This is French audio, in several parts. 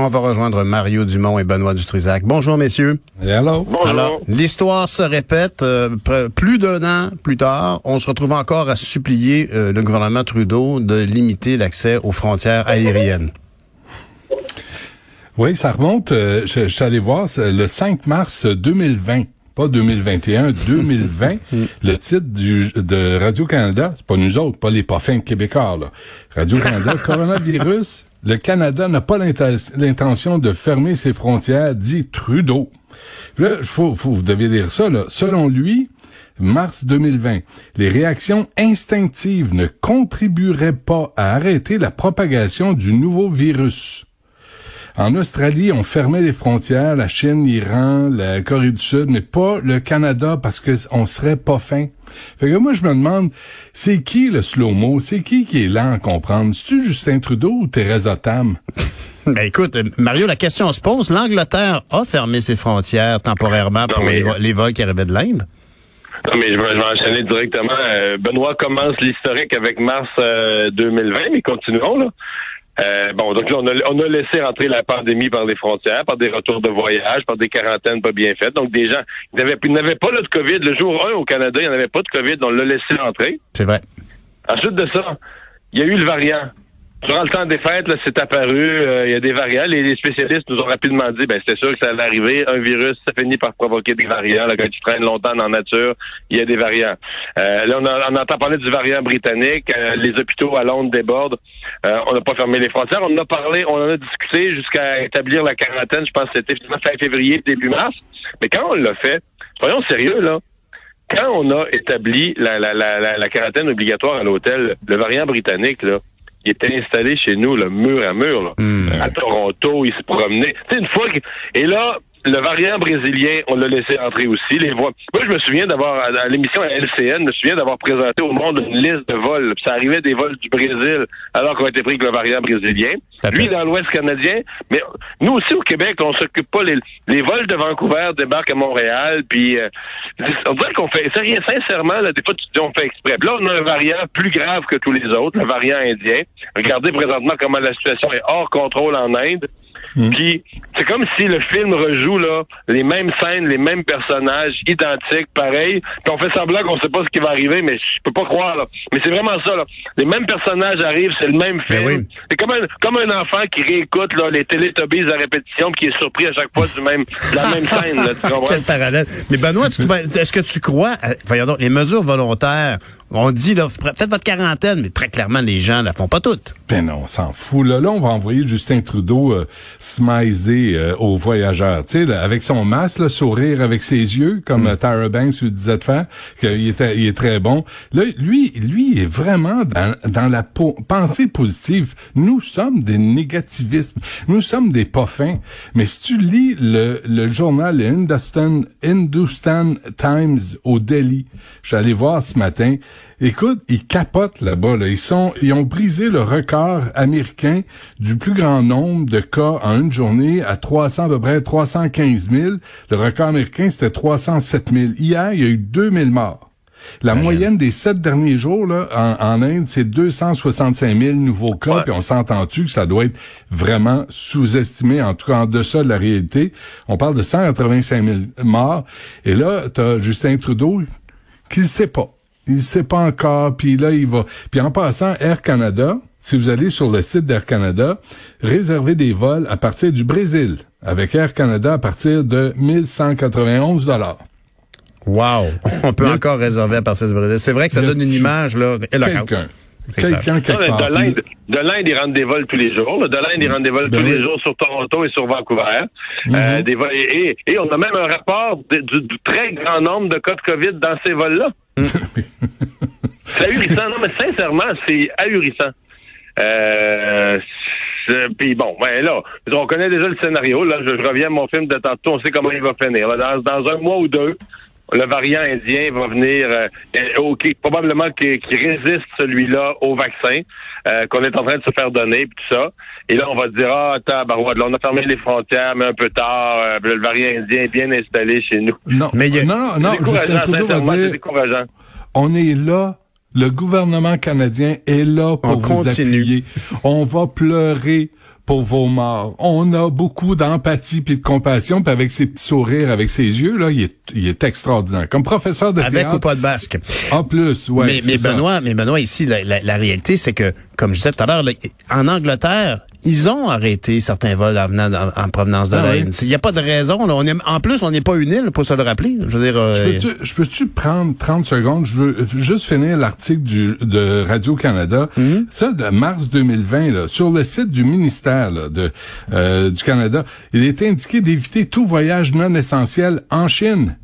On va rejoindre Mario Dumont et Benoît Dutrisac. Bonjour, messieurs. Hello. Alors, l'histoire se répète. euh, plus d'un an plus tard, on se retrouve encore à supplier euh, le gouvernement Trudeau de limiter l'accès aux frontières aériennes. Oui, ça remonte. euh, je, je suis allé voir le 5 mars 2020. Pas 2021, 2020. le titre du, de Radio-Canada, c'est pas nous autres, pas les parfums québécois, là. Radio-Canada, coronavirus, le Canada n'a pas l'inten- l'intention de fermer ses frontières, dit Trudeau. Là, faut, faut, vous devez lire ça, là. Selon lui, mars 2020, les réactions instinctives ne contribueraient pas à arrêter la propagation du nouveau virus. En Australie, on fermait les frontières, la Chine, l'Iran, la Corée du Sud, mais pas le Canada parce que on serait pas fin. Fait que moi, je me demande, c'est qui le slow-mo? C'est qui qui est lent à comprendre? C'est-tu Justin Trudeau ou Theresa Tam? Ben écoute, euh, Mario, la question se pose. L'Angleterre a fermé ses frontières temporairement pour mais- les, vo- les vols qui arrivaient de l'Inde. Non, mais je vais, je vais enchaîner directement. Euh, Benoît commence l'historique avec mars euh, 2020, mais continuons là. Euh, bon, donc là, on a, on a laissé rentrer la pandémie par les frontières, par des retours de voyage, par des quarantaines pas bien faites. Donc, des gens, ils n'avaient ils n'avaient pas là, de COVID. Le jour 1 au Canada, il n'y en avait pas de COVID, on l'a laissé rentrer. C'est vrai. Ensuite de ça, il y a eu le variant. Durant le temps des fêtes, c'est apparu, euh, il y a des variants. Les, les spécialistes nous ont rapidement dit, ben c'est sûr que ça allait arriver. Un virus, ça finit par provoquer des variants. Là, quand tu traînes longtemps dans la nature, il y a des variants. Euh, là, on, a- on entend parler du variant britannique. Euh, les hôpitaux à Londres débordent. Euh, on n'a pas fermé les frontières. On en a parlé, on en a discuté jusqu'à établir la quarantaine. Je pense que c'était finalement fin février, début mars. Mais quand on l'a fait, soyons sérieux, là quand on a établi la, la, la, la quarantaine obligatoire à l'hôtel, le variant britannique, là, il était installé chez nous, le mur à mur, là. à Toronto, il se promenait. Tu sais, une fois que... Et là, le variant brésilien, on l'a laissé entrer aussi. Les voies. Moi, je me souviens d'avoir, à l'émission à LCN, je me souviens d'avoir présenté au monde une liste de vols. Ça arrivait des vols du Brésil, alors qu'on était pris avec le variant brésilien. Lui, dans l'Ouest canadien. Mais nous aussi, au Québec, on s'occupe pas. Les, les vols de Vancouver débarquent à Montréal. Puis, euh, on dirait qu'on fait... Rien, sincèrement, là, des fois, tu dis, on fait exprès. Puis là, on a un variant plus grave que tous les autres, le variant indien. Regardez présentement comment la situation est hors contrôle en Inde. Puis c'est comme si le film rejoue là les mêmes scènes, les mêmes personnages, identiques, pareils. Puis on fait semblant qu'on sait pas ce qui va arriver, mais je peux pas croire là. Mais c'est vraiment ça là. Les mêmes personnages arrivent, c'est le même Ben film. oui. C'est comme un comme un enfant qui réécoute là les Teletubbies à répétition, puis qui est surpris à chaque fois du même de la même scène. Là, tu comprends? Quel parallèle. Mais Benoît, tu- est-ce que tu crois, à- voyons donc, les mesures volontaires, on dit, là, faites votre quarantaine, mais très clairement, les gens la font pas toutes. Ben non, on s'en fout. Là, là, on va envoyer Justin Trudeau euh, smiser euh, aux voyageurs. Tu sais, avec son masque, là, sourire avec ses yeux, comme euh, Tyra Banks lui disait de faire, qu'il était, il est très bon. Là, lui, lui est vraiment dans, dans la po- pensée positive. Nous sommes des négativistes. Nous sommes des pas fins. Mais si tu lis le, le journal le Hindustan, Hindustan Times au Delhi, je suis allé voir ce matin, Écoute, ils capotent là-bas. Là. Ils sont, ils ont brisé le record américain du plus grand nombre de cas en une journée à 300 à peu près 315 000. Le record américain c'était 307 000. Hier, il y a eu 2000 morts. La moyenne des sept derniers jours là, en, en Inde, c'est 265 000 nouveaux cas. Ouais. Puis on s'entend-tu que ça doit être vraiment sous-estimé, en tout cas en deçà de la réalité? On parle de 185 000 morts. Et là, t'as Justin Trudeau qui ne sait pas. Il ne sait pas encore, puis là, il va... Puis en passant, Air Canada, si vous allez sur le site d'Air Canada, réservez des vols à partir du Brésil, avec Air Canada à partir de 1191 dollars. Wow. On peut encore réserver à partir du Brésil. C'est vrai que ça donne une image, là, éloquente. Quelqu'un. Quelqu'un quelque part. de l'Inde, de l'Inde, ils rentrent des vols tous les jours. là. De l'Inde, ils rentrent des vols Ben tous oui. les jours sur Toronto et sur Vancouver. Euh, des vols, et, et on a même un rapport de- du, du très grand nombre de cas de COVID dans ces vols-là. C'est ahurissant. Non, mais sincèrement, c'est ahurissant. Euh, puis bon, ben là, on connaît déjà le scénario. Là, je, reviens à mon film de tantôt. On sait comment il va finir. dans un mois ou deux, le variant indien va venir, euh, euh, probablement qui, résiste celui-là au vaccin euh, qu'on est en train de se faire donner, puis tout ça. Et là, on va dire, ah, tabarouette, là, on a fermé les frontières, mais un peu tard, le variant indien est bien installé chez nous. Non, mais non, non, Justin Trudeau va dire, on est là le gouvernement canadien est là pour vous appuyer. On va pleurer pour vos morts. On a beaucoup d'empathie puis de compassion, puis avec ses petits sourires, avec ses yeux là, il est, il est extraordinaire. Comme professeur de avec ou pas de basque. En plus, ouais. Mais, mais Benoît, mais Benoît ici, la, la réalité, c'est que, comme je disais tout à l'heure, en Angleterre, ils ont arrêté certains vols en, venant en, provenance de ah l'Inde. Il n'y a pas de raison. Là. On est, en plus, on n'est pas une île, pour se le rappeler. Je veux dire. Euh, je peux-tu prendre 30 secondes? Je veux juste finir l'article de Radio-Canada. Mhm. Ça, de mars 2020, là, sur le site du ministère de, euh, du Canada, il est indiqué d'éviter tout voyage non essentiel en Chine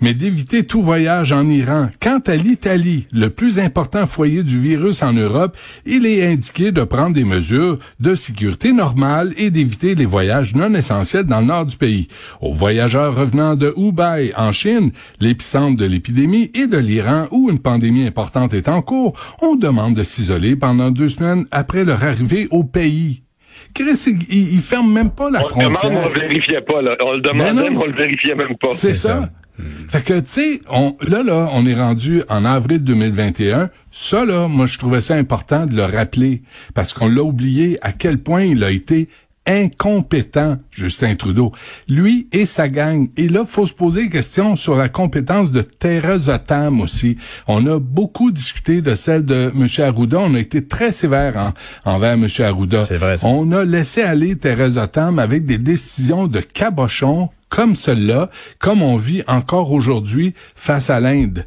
mais d'éviter tout voyage en Iran. Quant à l'Italie, le plus important foyer du virus en Europe, il est indiqué de prendre des mesures de sécurité normales et d'éviter les voyages non essentiels dans le nord du pays. Aux voyageurs revenant de Hubei en Chine, l'épicentre de l'épidémie, et de l'Iran où une pandémie importante est en cours, on demande de s'isoler pendant deux semaines après leur arrivée au pays. Chris, il, il ferme même pas la frontière. on le vérifiait pas, là. On le demandait, ben mais on le vérifiait même pas. C'est ça. Fait que, tu sais, on, là, là, on est rendu en avril 2021. Ça, là, moi, je trouvais ça important de le rappeler parce qu'on l'a oublié à quel point il a été incompétent, Justin Trudeau. Lui et sa gang. Et là, faut se poser des questions sur la compétence de Thérèse Tam aussi. On a beaucoup discuté de celle de M. Arruda. On a été très sévère envers M. Arruda. C'est vrai. On a laissé aller Thérèse Tam avec des décisions de cabochon comme celle-là, comme on vit encore aujourd'hui face à l'Inde.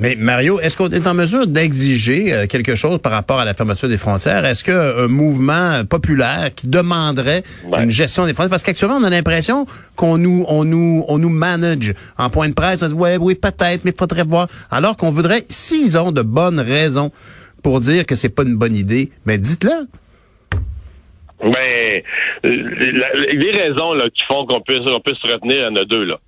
Mais Mario, est-ce qu'on est en mesure d'exiger euh, quelque chose par rapport à la fermeture des frontières? Est-ce qu'un mouvement populaire qui demanderait une gestion des frontières? Parce qu'actuellement, on a l'impression qu'on nous, on nous, on nous manage en point de presse. Ouais, oui, peut-être, mais il faudrait voir. Alors qu'on voudrait, s'ils ont de bonnes raisons pour dire que c'est pas une bonne idée, mais dites-le. Ben, les raisons là, qui font qu'on puisse, on puisse se retenir, il y en a deux. là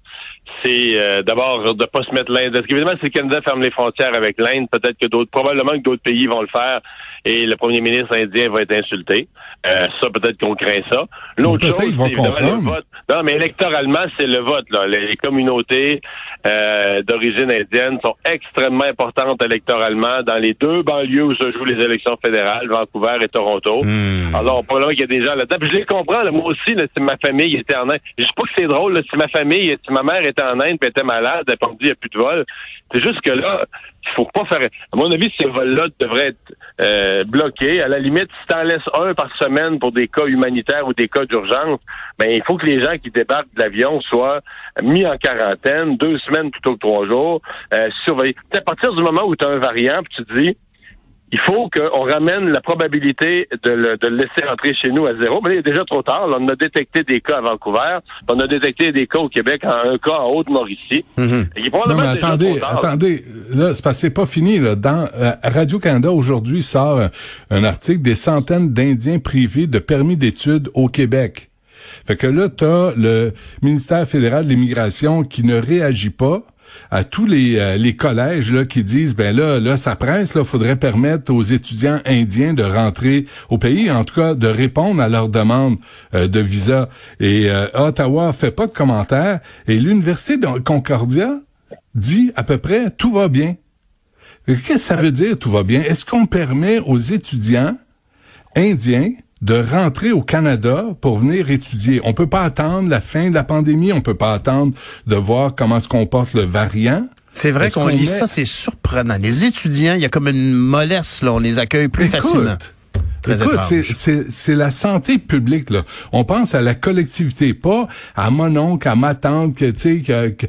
c'est euh, d'abord de pas se mettre l'Inde. Parce qu'évidemment, si le Canada ferme les frontières avec l'Inde, peut-être que d'autres, probablement que d'autres pays vont le faire et le premier ministre indien va être insulté. Euh, ça, peut-être qu'on craint ça. L'autre chose, c'est évidemment le vote. Non, mais électoralement, c'est le vote. Là. Les, communautés euh, d'origine indienne sont extrêmement importantes électoralement dans les deux banlieues où se jouent les élections fédérales, Vancouver et Toronto. Hmm. Alors, probablement qu'il y a des gens là-dedans. je les comprends. Là, moi aussi, là, si ma famille était en Inde, je dis pas que c'est drôle. Là, si ma famille, si ma mère était en Inde et était malade, elle dit il n'y a plus de vol. C'est juste que là, il faut pas faire. À mon avis, ces vols-là devraient être euh, bloqués. À la limite, si tu en laisses un par semaine pour des cas humanitaires ou des cas d'urgence, ben il faut que les gens qui débarquent de l'avion soient mis en quarantaine, deux semaines plutôt que trois jours, euh, surveillés. À partir du moment où tu as un variant, puis tu te dis il faut qu'on ramène la probabilité de le, de laisser rentrer chez nous à zéro. Mais il est déjà trop tard. on a détecté des cas à Vancouver. On a détecté des cas au Québec, un cas en Haute-Mauricie. Non, mais attendez, attendez. Là, c'est pas fini. Là. Dans euh, Radio-Canada, aujourd'hui, sort un, article des centaines d'Indiens privés de permis d'études au Québec. Fait que là, t'as le ministère fédéral de l'immigration qui ne réagit pas à tous les, euh, les collèges là, qui disent ben là, là, ça presse, là, faudrait permettre aux étudiants indiens de rentrer au pays, en tout cas de répondre à leurs demandes euh, de visa. Et euh, Ottawa fait pas de commentaires. Et l'Université de Concordia dit à peu près tout va bien. Qu'est-ce que ça veut dire tout va bien? Est-ce qu'on permet aux étudiants indiens de rentrer au Canada pour venir étudier. On peut pas attendre la fin de la pandémie, on peut pas attendre de voir comment se comporte le variant. C'est vrai qu'on lit ça, c'est surprenant. Les étudiants, il y a comme une mollesse, là, on les accueille plus facilement. écoute, c'est la santé publique là. On pense à la collectivité, pas à mon oncle, à ma tante, que tu sais que, que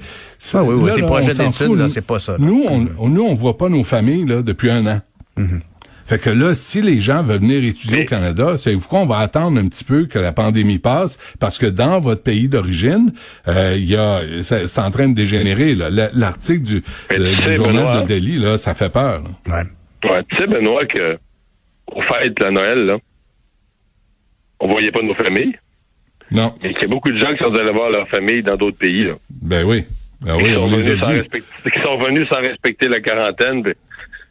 ah oui, oui, tes projets d'études là, c'est pas ça. Nous, on, nous on voit pas nos familles là depuis un an. Mm-hmm. Fait que là, si les gens veulent venir étudier au Canada, c'est vous qu'on va attendre un petit peu que la pandémie passe, parce que dans votre pays d'origine, euh, il y a, c'est en train de dégénérer. L'article du, journal de Delhi, là, ça fait peur. Ouais. ouais. Tu sais, Benoît, que au fête de Noël, là, on voyait pas nos familles. Non. Mais qu'il y a beaucoup de gens qui sont allés voir leur famille dans d'autres pays. Là. Ben oui. Ah oui, qui, on sont les a venus sans vus. respecter, qui sont venus sans respecter la quarantaine. ben,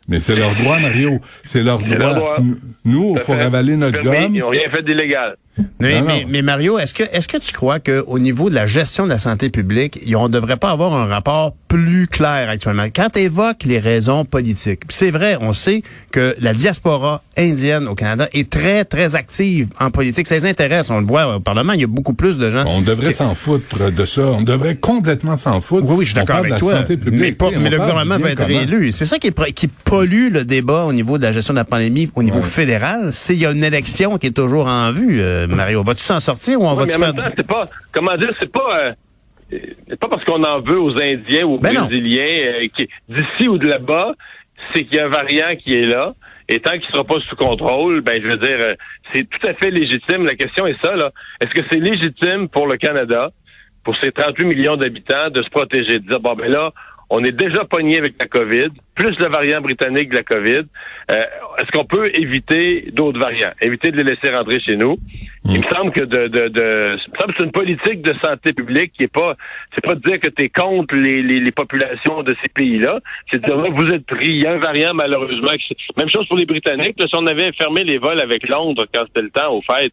Mais c'est leur droit, Mario. C'est leur droit. Nous, il faut ravaler notre gomme. Ils n'ont rien fait d'illégal. Mais, mais, mais Mario, est-ce que est-ce que tu crois qu'au niveau de la gestion de la santé publique, on ne devrait pas avoir un rapport plus clair actuellement? Quand tu évoques les raisons politiques, c'est vrai, on sait que la diaspora indienne au Canada est très, très active en politique. Ça les intéresse. On le voit au Parlement, il y a beaucoup plus de gens. On devrait qui- s'en foutre de ça. On devrait complètement s'en foutre. Oui, oui, je suis d'accord avec toi. mais pas- le gouvernement va être réélu. C'est ça qui, est pro- qui pollue le débat au niveau de la gestion de la pandémie au niveau Ouais. fédéral. C'est il y a une élection qui est toujours en vue, euh, Mario. Vas-tu s'en sortir ou on Ouais, va-tu faire... c'est pas, comment dire, c'est pas, euh, c'est pas parce qu'on en veut aux Indiens ou aux Ben. Brésiliens euh, d'ici ou de là-bas, c'est qu'il y a un variant qui est là. Et tant qu'il sera pas sous contrôle, ben je veux dire, euh, c'est tout à fait légitime. La question est ça, là. Est-ce que c'est légitime pour le Canada, pour ses 38 millions d'habitants, de se protéger, de dire bon ben là, on est déjà pogné avec la COVID, plus le variant britannique de la COVID. Euh, Est-ce qu'on peut éviter d'autres variants, éviter de les laisser rentrer chez nous Il me semble que de, de, de il me semble que c'est une politique de santé publique qui est pas, c'est pas de dire que tu es contre les, les, les populations de ces pays-là, c'est de dire là, vous êtes pris, il y a un variant malheureusement. Même chose pour les Britanniques. Là, si on avait fermé les vols avec Londres quand c'était le temps, au fait,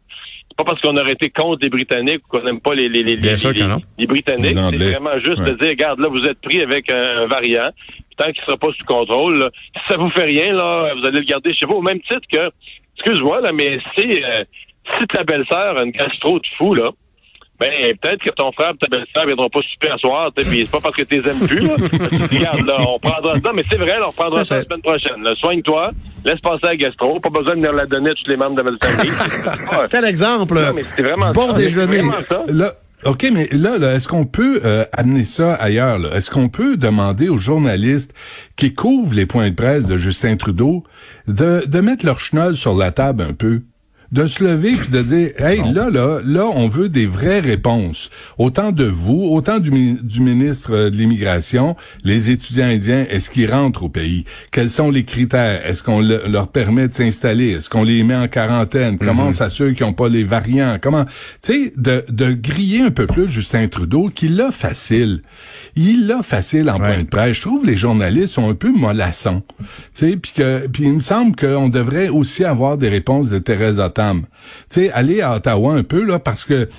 c'est pas parce qu'on aurait été contre les Britanniques ou qu'on n'aime pas les, les, les, Bien les- sûr que les- non. les Britanniques. C'est vraiment juste Ouais. de dire, regarde, là, vous êtes pris avec un, un variant. Tant qu'il sera pas sous contrôle, là, si ça vous fait rien, là, vous allez le garder chez vous. Au même titre que, excuse-moi, là, mais si, euh, si ta belle-sœur a une gastro de fou, là, ben, peut-être que ton frère et ta belle-sœur viendront pas super à soir, tu c'est pas parce que tu les aimes plus, là. Regarde, là, on prendra ça, mais c'est vrai, là, on prendra ça la semaine prochaine, là. Soigne-toi, laisse passer la gastro, pas besoin de venir la donner à tous les membres de notre famille. Quel exemple! Non, mais c'est vraiment bon ça. déjeuner. C'est vraiment ça. OK, mais là, là est-ce qu'on peut euh, amener ça ailleurs? Est-ce qu'on peut demander aux journalistes qui couvrent les points de presse de Justin Trudeau de, de mettre leur chenol sur la table un peu? De se lever puis de dire hey là là là on veut des vraies réponses. Autant de vous autant du, du ministre euh, de l'immigration les étudiants indiens est-ce qu'ils rentrent au pays? Quels sont les critères? Est-ce qu'on le- leur permet de s'installer? Est-ce qu'on les met en quarantaine? Comment on s'assure qu'ils n'ont pas les variants? Comment tu sais de, de griller un peu plus Justin Trudeau qui l'a facile. Il l'a facile en point de presse. Je trouve les journalistes sont un peu mollassons. Tu sais puis que puis il me semble qu'on devrait aussi avoir des réponses de Thérèse Tu sais, aller à Ottawa un peu, là, parce que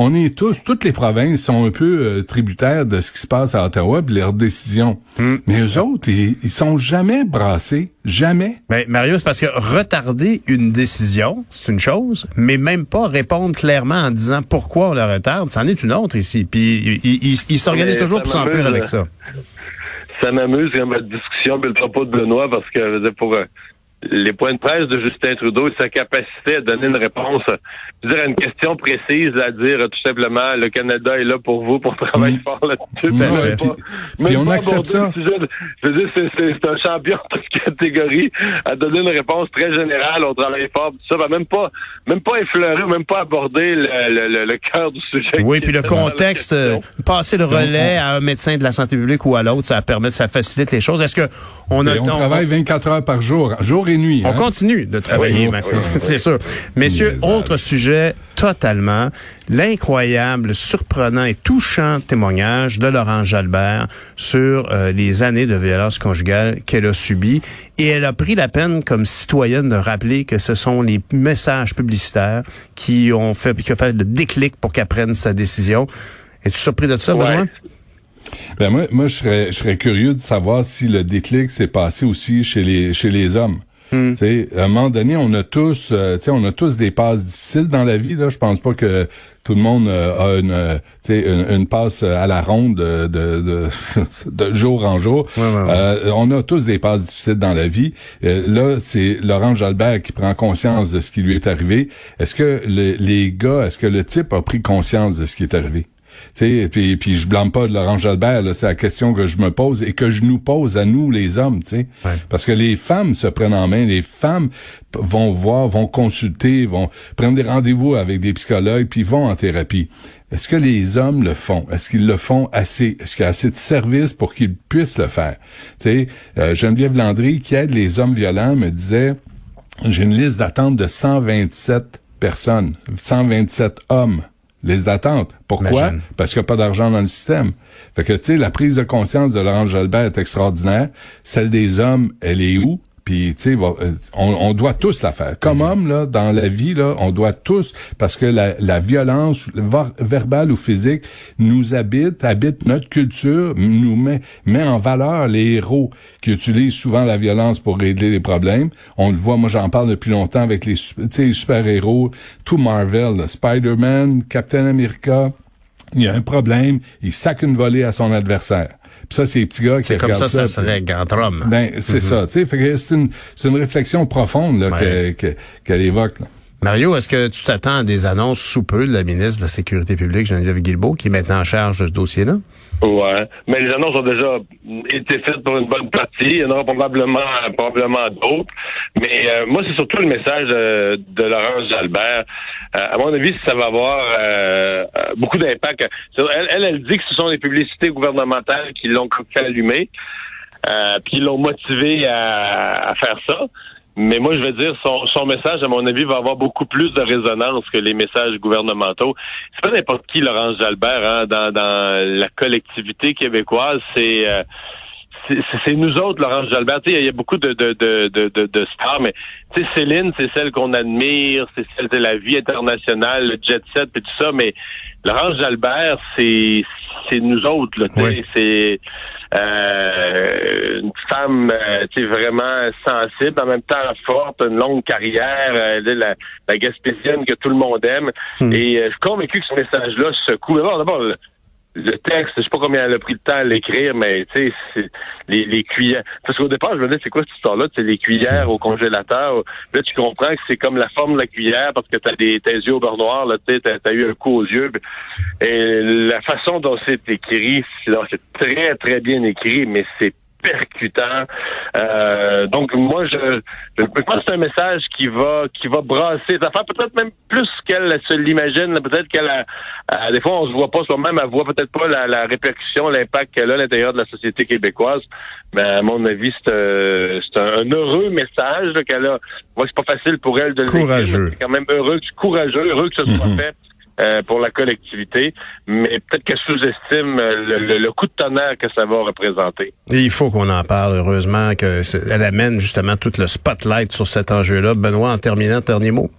on est tous, toutes les provinces sont un peu euh, tributaires de ce qui se passe à Ottawa et leurs décisions. Mais eux autres, ils, ils sont jamais brassés. Jamais. Ben, Mario, c'est parce que retarder une décision, c'est une chose, mais même pas répondre clairement en disant pourquoi on la retarde, c'en est une autre ici. Puis il, il, il s'organise Mais toujours ça pour s'enfuir m'amuse, avec euh, ça. ça m'amuse comme la discussion puis le propos de Benoît parce que je veux dire, pour euh, les points de presse de Justin Trudeau et sa capacité à donner une réponse, je veux dire, à une question précise, à dire tout simplement le Canada est là pour vous pour travailler fort là-dessus. Mm. Même Ouais, puis- puis on pas accepte ça. de- je veux dire, c'est- c'est c'est un champion de toute catégorie à donner une réponse très générale, on travaille fort, tout ça, va même pas même pas effleurer, même pas aborder le, le, le, le cœur du sujet. Oui, puis le contexte, euh, passer le relais à un médecin de la santé publique ou à l'autre, ça permet de ça facilite les choses. Est-ce que on a Et on, travaille 24 heures par jour, jour et nuit. On hein? continue de travailler, oui, maintenant. oui, oui. c'est sûr. Messieurs, autre sujet totalement, l'incroyable, surprenant et touchant témoignage de Laurent Jalbert sur euh, les années de violence conjugale qu'elle a subies. Et elle a pris la peine comme citoyenne de rappeler que ce sont les messages publicitaires qui ont fait, qui ont fait le déclic pour qu'elle prenne sa décision. Es-tu surpris de ça, Ouais. Benoît? Ben moi, moi je serais, je serais curieux de savoir si le déclic s'est passé aussi chez les, chez les hommes. Sais, à un moment donné, on a tous, euh, on a tous des passes difficiles dans la vie. Là, je pense pas que tout le monde euh, a une, euh, une, une passe à la ronde de, de, de, de jour en jour. ouais, ouais. Euh, on a tous des passes difficiles dans la vie. Euh, là, c'est Laurent Jalbert qui prend conscience de ce qui lui est arrivé. Est-ce que le- les gars, est-ce que le type a pris conscience de ce qui est arrivé? Sais, puis, puis je blâme pas de Laurent Jalbert, c'est la question que je me pose et que je nous pose à nous, les hommes, tu sais. Ouais. Parce que les femmes se prennent en main, les femmes vont voir, vont consulter, vont prendre des rendez-vous avec des psychologues, puis vont en thérapie. Est-ce que les hommes le font? Est-ce qu'ils le font assez? Est-ce qu'il y a assez de services pour qu'ils puissent le faire? Tu sais, euh, Geneviève Landry, qui aide les hommes violents, me disait, j'ai une liste d'attente de 127 personnes, 127 hommes liste d'attente. Pourquoi? Imagine. Parce qu'il n'y a pas d'argent dans le système. Fait que, tu sais, la prise de conscience de Laurent Jalbert est extraordinaire. Celle des hommes, elle est où? Puis, tu sais, euh, on, on doit tous la faire. Comme homme, là, dans la vie, là, on doit tous, parce que la, la violence, verbale ou physique, nous habite, habite notre culture, nous met, met en valeur les héros qui utilisent souvent la violence pour régler les problèmes. On le voit, moi, j'en parle depuis longtemps avec les, su- tu sais, les super-héros, tout Marvel, Spider-Man, Captain America, il y a un problème, il sac une volée à son adversaire. Puis ça, c'est les petits gars qui C'est comme ça, ça serait entre hommes. ben, c'est ça, tu sais. C'est une, c'est une réflexion profonde, là, Ouais. que- que- qu'elle évoque, là. Mario, est-ce que tu t'attends à des annonces sous peu de la ministre de la Sécurité publique, Geneviève Guilbeault, qui est maintenant en charge de ce dossier-là? Ouais. Mais les annonces ont déjà été faites pour une bonne partie. Il y en aura probablement, probablement d'autres. Mais euh, moi, c'est surtout le message euh, de Laurence Jalbert. Euh, à mon avis, ça va avoir euh, euh, beaucoup d'impact. Elle, elle, elle dit que ce sont les publicités gouvernementales qui l'ont fait allumer, euh, puis qui l'ont motivé à, à faire ça. Mais moi, je veux dire, son, son message, à mon avis, va avoir beaucoup plus de résonance que les messages gouvernementaux. C'est pas n'importe qui, Laurence Jalbert, hein, dans, dans la collectivité québécoise. C'est euh, c'est- nous autres, Laurence Jalbert. Il y a beaucoup de, de, de, de, de, stars, mais tu sais, Céline, c'est celle qu'on admire, c'est celle de la vie internationale, le jet set et tout ça, mais Laurence Jalbert, c'est c'est nous autres. Oui. C'est euh, une femme euh, tu sais, vraiment sensible, en même temps forte, une longue carrière, euh, la, la Gaspésienne que tout le monde aime. Et euh, je suis convaincu que ce message-là secoue. D'abord, d'abord, le, texte, je sais pas combien elle a pris le temps à l'écrire, mais tu sais, les, les cuillères. Parce qu'au départ, je me disais, c'est quoi cette histoire-là? C'est les cuillères au congélateur. Là, tu comprends que c'est comme la forme de la cuillère parce que t'as des tes yeux au beurre noir, là, tu t'as, t'as eu un coup aux yeux. Et la façon dont c'est écrit, c'est très, très bien écrit, mais c'est percutant. Euh, donc moi je, je pense que c'est un message qui va qui va brasser les affaires, peut-être même plus qu'elle se l'imagine, peut-être qu'elle a, a- des fois on se voit pas soi-même, elle voit peut-être pas la, la répercussion, l'impact qu'elle a à l'intérieur de la société québécoise. Mais à mon avis, c'est un, c'est un, un heureux message qu'elle a. Moi, c'est pas facile pour elle de le Courageux. décrire, mais C'est quand même heureux, courageux, heureux que ce soit Mhm. fait euh, pour la collectivité, mais peut-être qu'elle sous-estime euh, le, le- le coup de tonnerre que ça va représenter. Il faut qu'on en parle, heureusement, que c'est- elle amène justement tout le spotlight sur cet enjeu-là. Benoît, en terminant, dernier mot.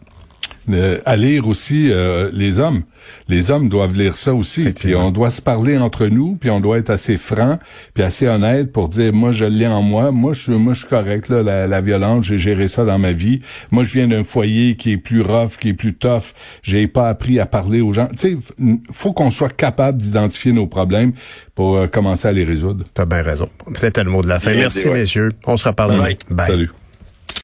Euh, à lire aussi euh, les hommes. Les hommes doivent lire ça aussi. Puis on doit se parler entre nous, puis on doit être assez franc, puis assez honnête pour dire moi je l'ai en moi, moi je suis moi je suis correct là, la, la violence, j'ai géré ça dans ma vie. Moi je viens d'un foyer qui est plus rough, qui est plus tough. J'ai pas appris à parler aux gens. Tu sais, faut qu'on soit capable d'identifier nos problèmes pour euh, commencer à les résoudre. T'as bien raison. C'était le mot de la fin. Merci, ouais. messieurs. On se reparle demain. Bye. Salut.